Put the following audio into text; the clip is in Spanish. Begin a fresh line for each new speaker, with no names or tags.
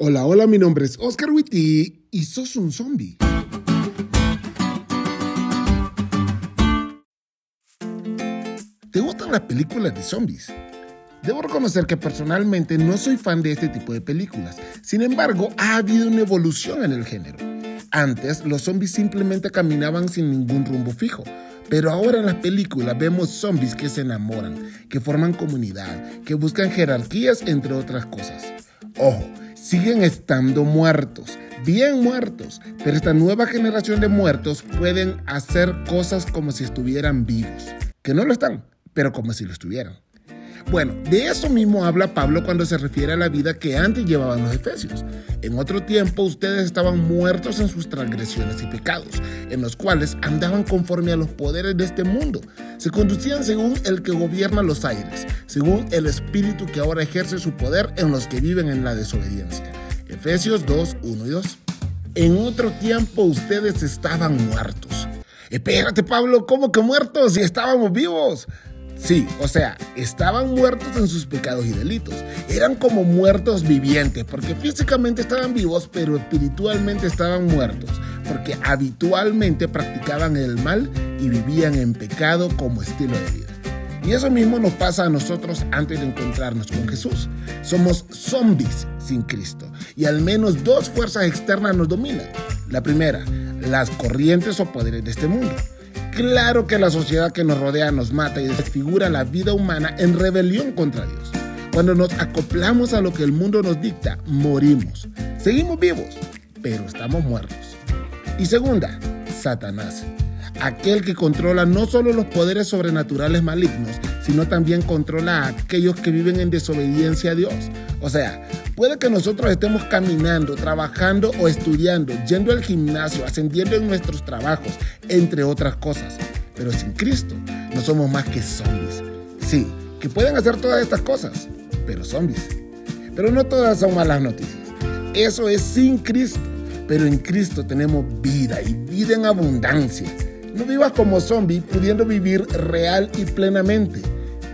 Hola, hola, mi nombre es Oscar Witty y sos un zombie. ¿Te gustan las películas de zombies? Debo reconocer que personalmente no soy fan de este tipo de películas. Sin embargo, ha habido una evolución en el género. Antes, los zombies simplemente caminaban sin ningún rumbo fijo. Pero ahora en las películas vemos zombies que se enamoran, que forman comunidad, que buscan jerarquías, entre otras cosas. Ojo, siguen estando muertos, bien muertos, pero esta nueva generación de muertos pueden hacer cosas como si estuvieran vivos, que no lo están, pero como si lo estuvieran. Bueno, de eso mismo habla Pablo cuando se refiere a la vida que antes llevaban los efesios. En otro tiempo ustedes estaban muertos en sus transgresiones y pecados, en los cuales andaban conforme a los poderes de este mundo. Se conducían según el que gobierna los aires, según el espíritu que ahora ejerce su poder en los que viven en la desobediencia. Efesios 2, 1 y 2. En otro tiempo ustedes estaban muertos. Espérate Pablo, ¿cómo que muertos? Y estábamos vivos. Sí, o sea, estaban muertos en sus pecados y delitos. Eran como muertos vivientes, porque físicamente estaban vivos, pero espiritualmente estaban muertos, porque habitualmente practicaban el mal y vivían en pecado como estilo de vida. Y eso mismo nos pasa a nosotros antes de encontrarnos con Jesús. Somos zombies sin Cristo. Y al menos dos fuerzas externas nos dominan. La primera, las corrientes o poderes de este mundo. Claro que la sociedad que nos rodea nos mata y desfigura la vida humana en rebelión contra Dios. Cuando nos acoplamos a lo que el mundo nos dicta, morimos. Seguimos vivos, pero estamos muertos. Y segunda, Satanás. Aquel que controla no solo los poderes sobrenaturales malignos, sino también controla a aquellos que viven en desobediencia a Dios. O sea, Puede que nosotros estemos caminando, trabajando o estudiando, yendo al gimnasio, ascendiendo en nuestros trabajos, entre otras cosas. Pero sin Cristo no somos más que zombies. Sí, que pueden hacer todas estas cosas, pero zombies. Pero no todas son malas noticias. Eso es sin Cristo. Pero en Cristo tenemos vida y vida en abundancia. No vivas como zombie pudiendo vivir real y plenamente.